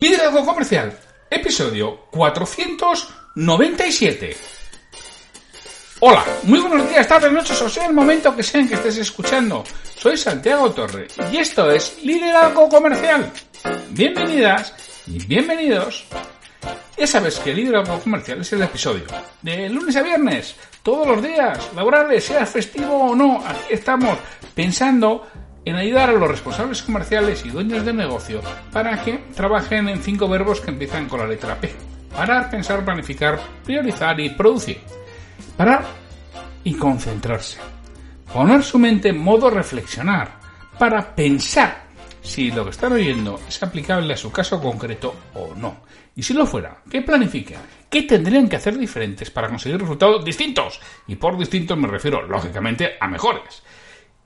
Liderazgo Comercial, episodio 497. Hola, muy buenos días, tardes, noches, o sea el momento que sean que estés escuchando. Soy Santiago Torre y esto es Liderazgo Comercial. Bienvenidas y bienvenidos. Ya sabes que Liderazgo Comercial es el episodio de lunes a viernes, todos los días, laborales, sea festivo o no. Aquí estamos pensando en ayudar a los responsables comerciales y dueños de negocio para que trabajen en cinco verbos que empiezan con la letra P. Parar, pensar, planificar, priorizar y producir. Parar y concentrarse. Poner su mente en modo reflexionar para pensar si lo que están oyendo es aplicable a su caso concreto o no. Y si lo fuera, ¿qué planifican? ¿Qué tendrían que hacer diferentes para conseguir resultados distintos? Y por distintos me refiero, lógicamente, a mejores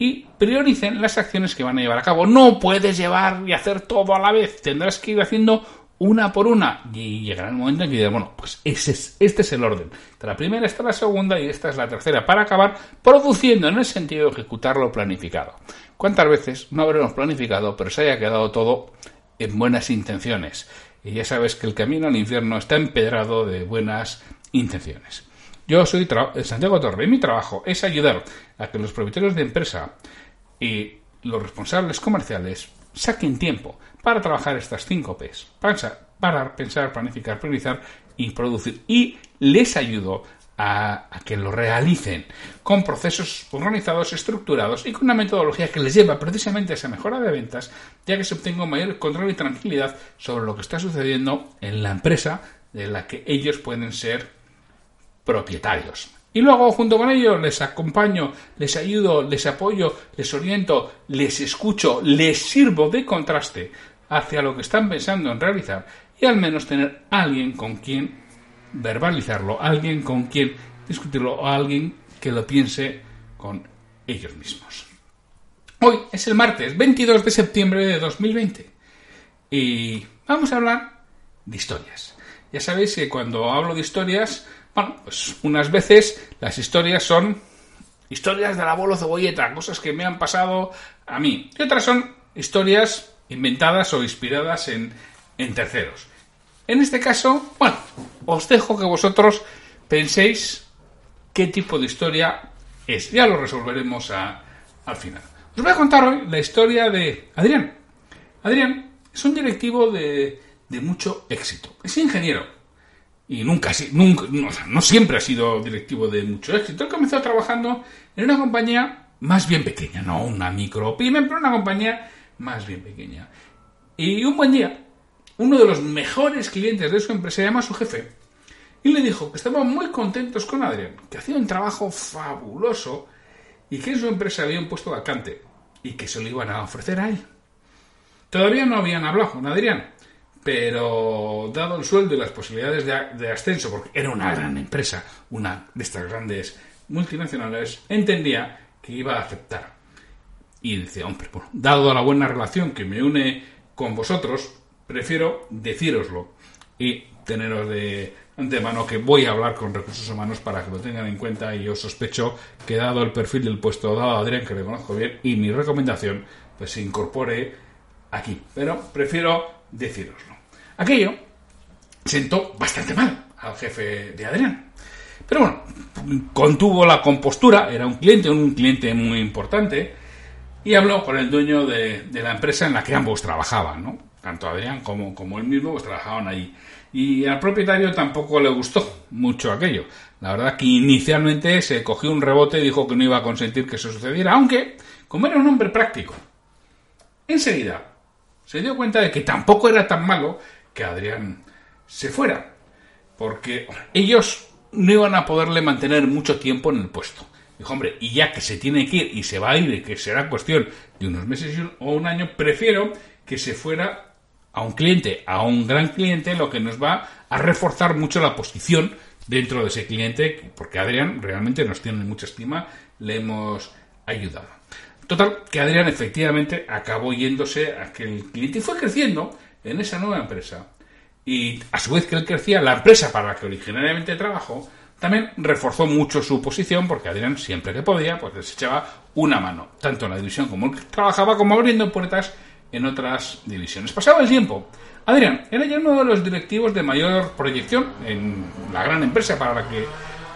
y prioricen las acciones que van a llevar a cabo. No puedes llevar y hacer todo a la vez, tendrás que ir haciendo una por una y llegará el momento en que dirás, bueno, pues ese es, este es el orden. la primera está la segunda y esta es la tercera para acabar produciendo en el sentido de ejecutar lo planificado. ¿Cuántas veces no habremos planificado pero se haya quedado todo en buenas intenciones? Y ya sabes que el camino al infierno está empedrado de buenas intenciones. Yo soy Santiago Torre y mi trabajo es ayudar a que los propietarios de empresa y los responsables comerciales saquen tiempo para trabajar estas cinco P's. parar, pensar, planificar, priorizar y producir. Y les ayudo a, que lo realicen con procesos organizados, estructurados y con una metodología que les lleva precisamente a esa mejora de ventas, ya que se obtenga mayor control y tranquilidad sobre lo que está sucediendo en la empresa de la que ellos pueden ser propietarios. Y luego, junto con ellos, les acompaño, les ayudo, les apoyo, les oriento, les escucho, les sirvo de contraste hacia lo que están pensando en realizar y al menos tener alguien con quien verbalizarlo, alguien con quien discutirlo o alguien que lo piense con ellos mismos. Hoy es el martes 22 de septiembre de 2020 y vamos a hablar de historias. Ya sabéis que cuando hablo de historias bueno, pues unas veces las historias son historias del abuelo cebolleta, cosas que me han pasado a mí. Y otras son historias inventadas o inspiradas en, en terceros. En este caso, bueno, os dejo que vosotros penséis qué tipo de historia es. Ya lo resolveremos al final. Os voy a contar hoy la historia de Adrián. Adrián es un directivo de, de mucho éxito. Es ingeniero y nunca, no, siempre ha sido directivo de mucho éxito. Él comenzó trabajando en una compañía más bien pequeña, no una micro pyme, pero una compañía más bien pequeña. Y un buen día, uno de los mejores clientes de su empresa llama a su jefe y le dijo que estaban muy contentos con Adrián, que hacía un trabajo fabuloso y que en su empresa había un puesto vacante y que se lo iban a ofrecer a él. Todavía no habían hablado con Adrián, pero dado el sueldo y las posibilidades de, ascenso, porque era una gran empresa, una de estas grandes multinacionales, entendía que iba a aceptar. Y dice, hombre, bueno, dado la buena relación que me une con vosotros, prefiero decíroslo y teneros de antemano que voy a hablar con recursos humanos para que lo tengan en cuenta y yo sospecho que dado el perfil del puesto, dado a Adrián que le conozco bien y mi recomendación, pues se incorpore aquí. Pero prefiero decíroslo. Aquello sentó bastante mal al jefe de Adrián. Pero bueno, contuvo la compostura, era un cliente, un cliente muy importante, y habló con el dueño de, la empresa en la que ambos trabajaban, ¿no? Tanto Adrián como, como él mismo pues, trabajaban allí. Y al propietario tampoco le gustó mucho aquello. La verdad que inicialmente se cogió un rebote y dijo que no iba a consentir que eso sucediera, aunque, como era un hombre práctico, enseguida se dio cuenta de que tampoco era tan malo que Adrián se fuera, porque ellos no iban a poderle mantener mucho tiempo en el puesto. Dijo, hombre, y ya que se tiene que ir y se va a ir y que será cuestión de unos meses o un año, prefiero que se fuera a un cliente, a un gran cliente, lo que nos va a reforzar mucho la posición dentro de ese cliente, porque Adrián realmente nos tiene mucha estima, le hemos ayudado. Total, que Adrián efectivamente acabó yéndose a aquel cliente y fue creciendo en esa nueva empresa. Y a su vez que él crecía, la empresa para la que originariamente trabajó también reforzó mucho su posición porque Adrián siempre que podía pues les echaba una mano, tanto en la división como él trabajaba como abriendo puertas en otras divisiones. Pasaba el tiempo. Adrián era ya uno de los directivos de mayor proyección en la gran empresa para la que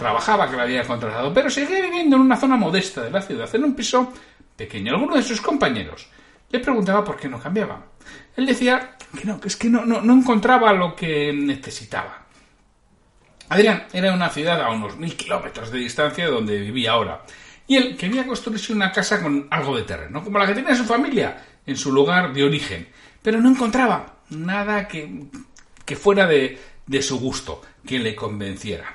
trabajaba, que la había contratado, pero seguía viviendo en una zona modesta de la ciudad, en un piso pequeño. Alguno de sus compañeros le preguntaba por qué no cambiaba. Él decía que no, que es que no, no, no encontraba lo que necesitaba. Adrián era una ciudad a unos mil kilómetros de distancia de donde vivía ahora. Y él quería construirse una casa con algo de terreno, como la que tenía su familia en su lugar de origen. Pero no encontraba nada que, que fuera de, de su gusto, que le convenciera.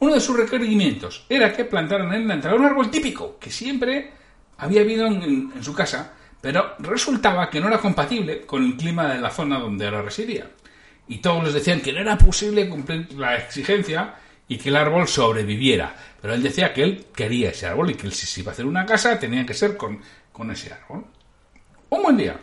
Uno de sus requerimientos era que plantaran en la entrada un árbol típico que siempre había habido en, en, su casa, pero resultaba que no era compatible con el clima de la zona donde ahora residía. Y todos les decían que no era posible cumplir la exigencia y que el árbol sobreviviera. Pero él decía que él quería ese árbol y que si se iba a hacer una casa tenía que ser con, con ese árbol. Un buen día,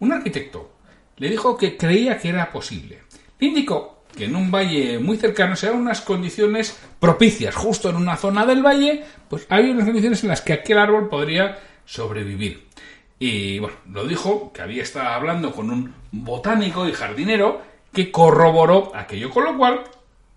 un arquitecto le dijo que creía que era posible. Le indicó que en un valle muy cercano se unas condiciones propicias, justo en una zona del valle, pues había unas condiciones en las que aquel árbol podría sobrevivir. Y bueno, lo dijo que había estado hablando con un botánico y jardinero que corroboró aquello, con lo cual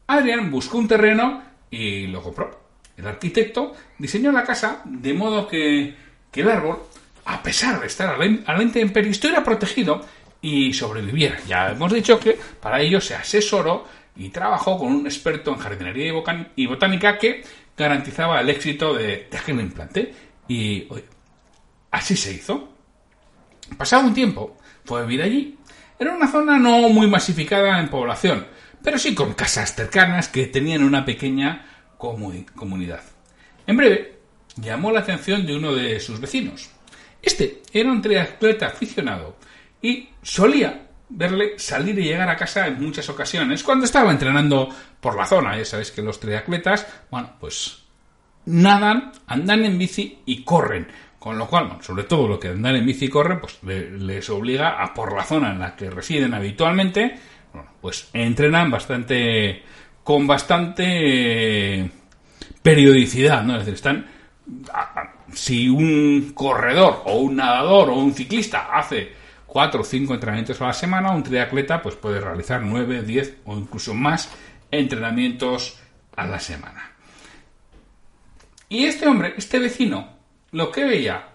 Adrián buscó un terreno y lo compró. El arquitecto diseñó la casa de modo que, el árbol, a pesar de estar a la intemperie, estuviera protegido y sobreviviera. Ya hemos dicho que para ello se asesoró y trabajó con un experto en jardinería y botánica que garantizaba el éxito de, aquel implante. Y así se hizo. Pasado un tiempo, fue a vivir allí. Era una zona no muy masificada en población, pero sí con casas cercanas que tenían una pequeña comunidad. En breve, llamó la atención de uno de sus vecinos. Este era un triatleta aficionado y solía verle salir y llegar a casa en muchas ocasiones cuando estaba entrenando por la zona. Ya sabéis que los triatletas, bueno, pues nadan, andan en bici y corren. Con lo cual, sobre todo lo que andan en bici y corren, pues les obliga a por la zona en la que residen habitualmente, bueno, pues entrenan bastante, con bastante periodicidad, ¿no? Es decir, están, si un corredor o un nadador o un ciclista hace cuatro o cinco entrenamientos a la semana, un triatleta pues puede realizar nueve, diez o incluso más entrenamientos a la semana. Y este hombre, este vecino, lo que veía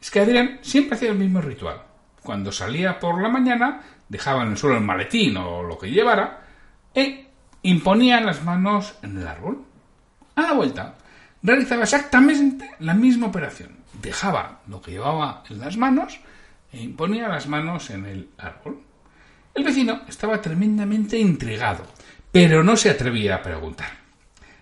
es que Adrián siempre hacía el mismo ritual. Cuando salía por la mañana, dejaba en el suelo el maletín o lo que llevara e imponía las manos en el árbol. A la vuelta, realizaba exactamente la misma operación. Dejaba lo que llevaba en las manos e imponía las manos en el árbol. El vecino estaba tremendamente intrigado, pero no se atrevía a preguntar.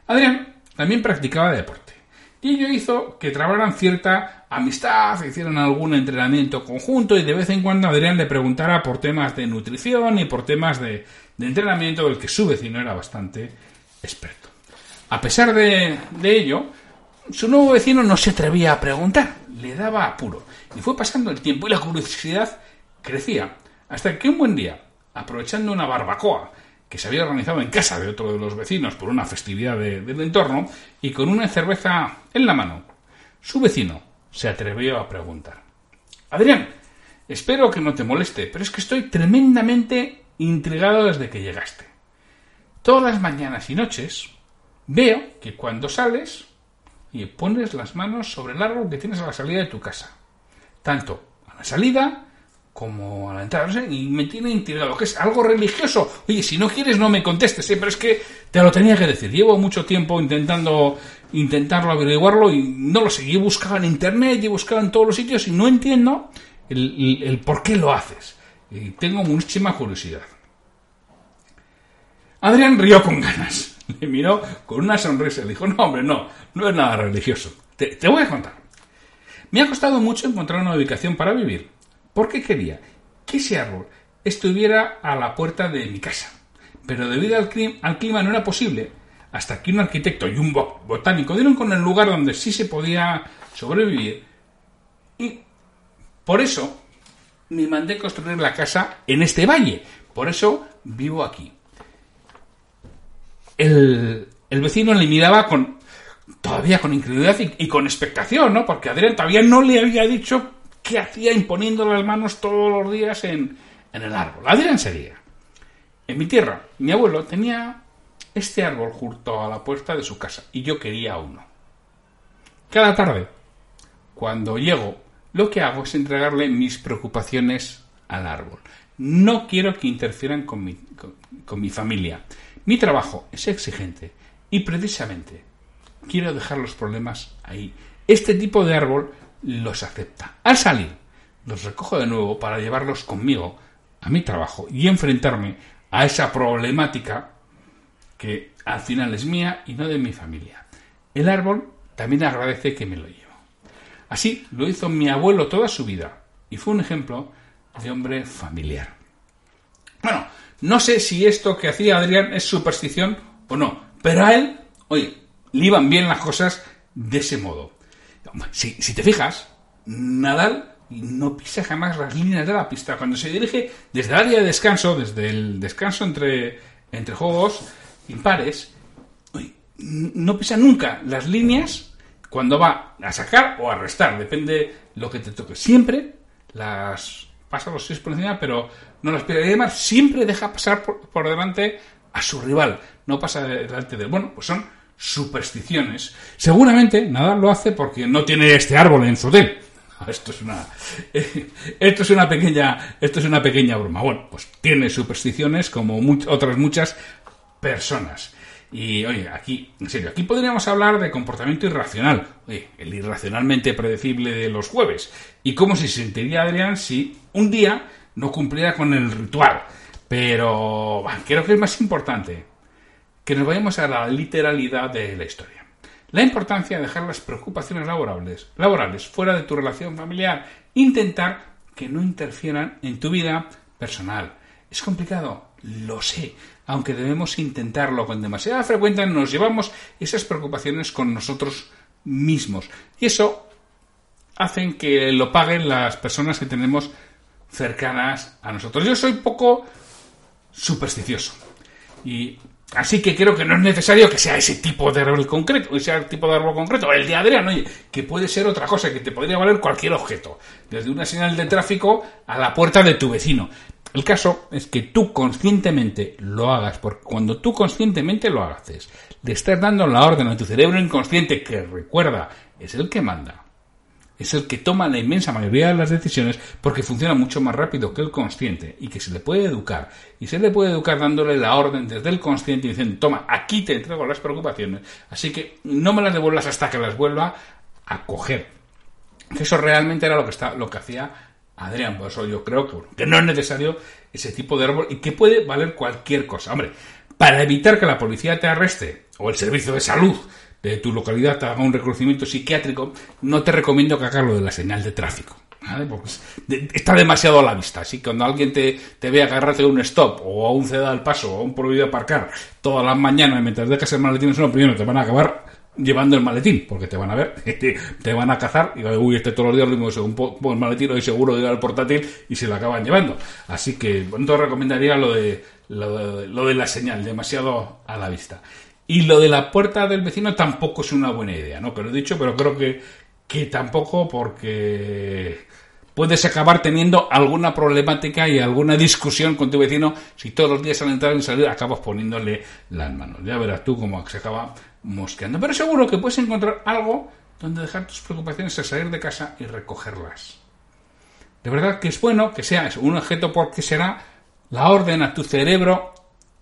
Adrián también practicaba deporte y ello hizo que trabaran cierta amistad, hicieran algún entrenamiento conjunto y de vez en cuando Adrián le preguntara por temas de nutrición y por temas de, de entrenamiento del que su vecino era bastante experto. A pesar de, de ello, su nuevo vecino no se atrevía a preguntar, le daba apuro. Y fue pasando el tiempo y la curiosidad crecía, hasta que un buen día, aprovechando una barbacoa que se había organizado en casa de otro de los vecinos por una festividad del entorno y con una cerveza en la mano. Su vecino se atrevió a preguntar. Adrián, espero que no te moleste, pero es que estoy tremendamente intrigado desde que llegaste. Todas las mañanas y noches veo que cuando sales y pones las manos sobre el árbol que tienes a la salida de tu casa, tanto a la salida como a la entrada, no sé, y me tiene intrigado, que es algo religioso. Oye, si no quieres no me contestes, ¿eh? pero es que te lo tenía que decir. Llevo mucho tiempo intentando intentarlo averiguarlo y no lo sé. Yo he buscado en internet, he buscado en todos los sitios y no entiendo el, por qué lo haces. Y tengo muchísima curiosidad. Adrián rió con ganas. Le miró con una sonrisa y dijo, no, hombre, no, no es nada religioso. Te voy a contar. Me ha costado mucho encontrar una ubicación para vivir porque quería que ese árbol estuviera a la puerta de mi casa. Pero debido al, clima no era posible, hasta que un arquitecto y un botánico dieron con el lugar donde sí se podía sobrevivir. Y por eso me mandé construir la casa en este valle. Por eso vivo aquí. El, vecino le miraba con todavía con incredulidad y, con expectación, ¿no? Porque Adrián todavía no le había dicho qué hacía imponiendo las manos todos los días en, en el árbol. Adrián sería. En mi tierra, mi abuelo tenía este árbol junto a la puerta de su casa y yo quería uno. Cada tarde, cuando llego, lo que hago es entregarle mis preocupaciones al árbol. No quiero que interfieran con mi, con mi familia. Mi trabajo es exigente y precisamente quiero dejar los problemas ahí. Este tipo de árbol los acepta. Al salir, los recojo de nuevo para llevarlos conmigo a mi trabajo y enfrentarme a esa problemática que al final es mía y no de mi familia. El árbol también agradece que me lo llevo. Así lo hizo mi abuelo toda su vida y fue un ejemplo de hombre familiar. Bueno, no sé si esto que hacía Adrián es superstición o no, pero a él, oye, le iban bien las cosas de ese modo. Si, si te fijas, Nadal no pisa jamás las líneas de la pista. Cuando se dirige desde el área de descanso, desde el descanso entre, entre juegos impares, no pisa nunca las líneas cuando va a sacar o a restar, depende lo que te toque. Siempre las pasa los seis por encima, pero no las pierde. Y además, siempre deja pasar por, por delante a su rival, no pasa delante de él. Bueno, pues son supersticiones. Seguramente nada lo hace porque no tiene este árbol en su hotel. Esto es una esto es una pequeña esto es una pequeña broma. Bueno, pues tiene supersticiones como otras muchas personas. Y oye, aquí, en serio, aquí podríamos hablar de comportamiento irracional, oye, el irracionalmente predecible de los jueves, y cómo se sentiría Adrián si un día no cumpliera con el ritual. Pero creo que es más importante que nos vayamos a la literalidad de la historia. La importancia de dejar las preocupaciones laborales, laborales fuera de tu relación familiar, intentar que no interfieran en tu vida personal. Es complicado, lo sé, aunque debemos intentarlo con demasiada frecuencia, nos llevamos esas preocupaciones con nosotros mismos. Y eso hace que lo paguen las personas que tenemos cercanas a nosotros. Yo soy poco supersticioso. Y así que creo que no es necesario que sea ese tipo de árbol concreto, ese tipo de árbol concreto, el de Adrián, oye, que puede ser otra cosa, que te podría valer cualquier objeto, desde una señal de tráfico a la puerta de tu vecino. El caso es que tú conscientemente lo hagas, porque cuando tú conscientemente lo haces, le estás dando la orden a tu cerebro inconsciente, que recuerda, es el que manda, es el que toma la inmensa mayoría de las decisiones, porque funciona mucho más rápido que el consciente, y que se le puede educar, y se le puede educar dándole la orden desde el consciente y diciendo, toma, aquí te entrego las preocupaciones, así que no me las devuelvas hasta que las vuelva a coger. Eso realmente era lo que, está, lo que hacía Adrián, por eso yo creo que, no es necesario ese tipo de árbol y que puede valer cualquier cosa. Hombre, para evitar que la policía te arreste o el servicio de salud de tu localidad te haga un reconocimiento psiquiátrico, no te recomiendo que hagas lo de la señal de tráfico. Porque está demasiado a la vista. Así que cuando alguien te, te ve agarrarte a un stop o a un ceda al paso o a un prohibido aparcar todas las mañanas mientras dejas el maletín en primero te van a acabar llevando el maletín, porque te van a ver, te, van a cazar y uy, este todos los días lo mismo, según pongo el maletín, hoy seguro lleva el portátil y se lo acaban llevando. Así que, bueno, te recomendaría lo de, lo de, la señal, demasiado a la vista. Y lo de la puerta del vecino tampoco es una buena idea, ¿no? Que lo he dicho, pero creo que, que tampoco porque puedes acabar teniendo alguna problemática y alguna discusión con tu vecino si todos los días al entrar y salir acabas poniéndole las manos. Ya verás tú cómo se acaba mosqueando. Pero seguro que puedes encontrar algo donde dejar tus preocupaciones a salir de casa y recogerlas. De verdad que es bueno que sea un objeto porque será la orden a tu cerebro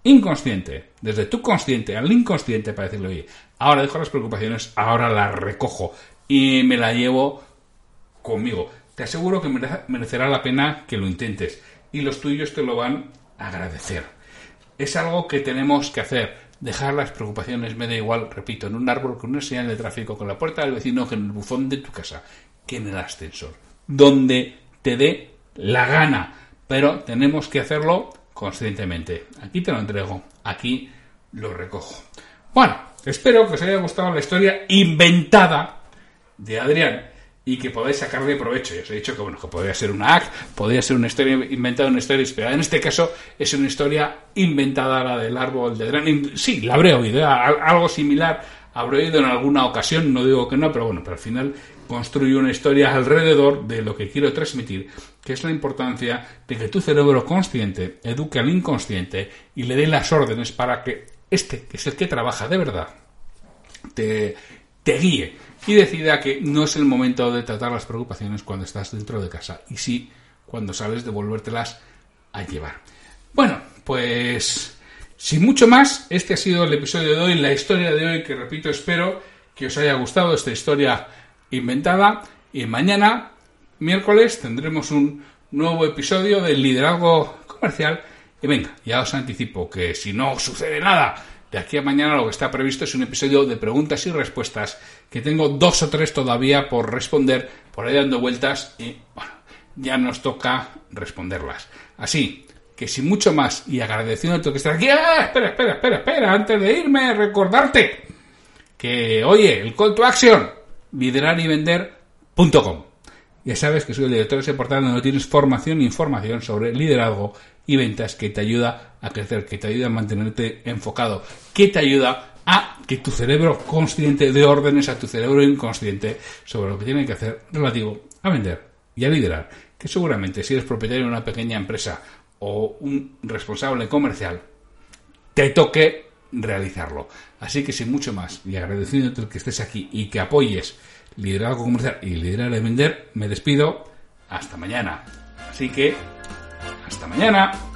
inconsciente, desde tu consciente al inconsciente para decirle, oye, ahora dejo las preocupaciones, ahora las recojo y me la llevo conmigo. Te aseguro que merecerá la pena que lo intentes y los tuyos te lo van a agradecer. Es algo que tenemos que hacer Dejar las preocupaciones me da igual, repito, en un árbol con una señal de tráfico, con la puerta del vecino, que en el buzón de tu casa, que en el ascensor. Donde te dé la gana. pero tenemos que hacerlo conscientemente. Aquí te lo entrego, aquí lo recojo. Bueno, espero que os haya gustado la historia inventada de Adrián y que podáis sacarle provecho. Ya os he dicho que bueno, que podría ser una hack, podría ser una historia inventada, una historia inspirada. En este caso es una historia inventada la del árbol de Adrián. Sí, la habré oído, algo similar habré oído en alguna ocasión, no digo que no, pero bueno, pero al final construyo una historia alrededor de lo que quiero transmitir, que es la importancia de que tu cerebro consciente eduque al inconsciente y le dé las órdenes para que este, que es el que trabaja de verdad, te, te guíe y decida que no es el momento de tratar las preocupaciones cuando estás dentro de casa y sí cuando sales de volvértelas a llevar. Bueno, pues sin mucho más, este ha sido el episodio de hoy, la historia de hoy que repito espero que os haya gustado esta historia inventada y mañana miércoles tendremos un nuevo episodio del liderazgo comercial y venga, ya os anticipo que si no sucede nada de aquí a mañana lo que está previsto es un episodio de preguntas y respuestas que tengo dos o tres todavía por responder, por ahí dando vueltas y bueno, ya nos toca responderlas. Así que sin mucho más y agradeciendo que estar aquí, ¡ah! espera, espera, espera, espera, antes de irme, recordarte que, oye, el call to action, liderar y vender.com. Ya sabes que soy el director de ese portal donde tienes formación e información sobre liderazgo y ventas que te ayuda a crecer, que te ayuda a mantenerte enfocado, que te ayuda a que tu cerebro consciente dé órdenes a tu cerebro inconsciente sobre lo que tiene que hacer relativo a vender y a liderar. Que seguramente si eres propietario de una pequeña empresa o un responsable comercial, te toque realizarlo. Así que sin mucho más y agradeciéndote que estés aquí y que apoyes liderazgo comercial y liderar de vender, me despido. Hasta mañana. Así que hasta mañana.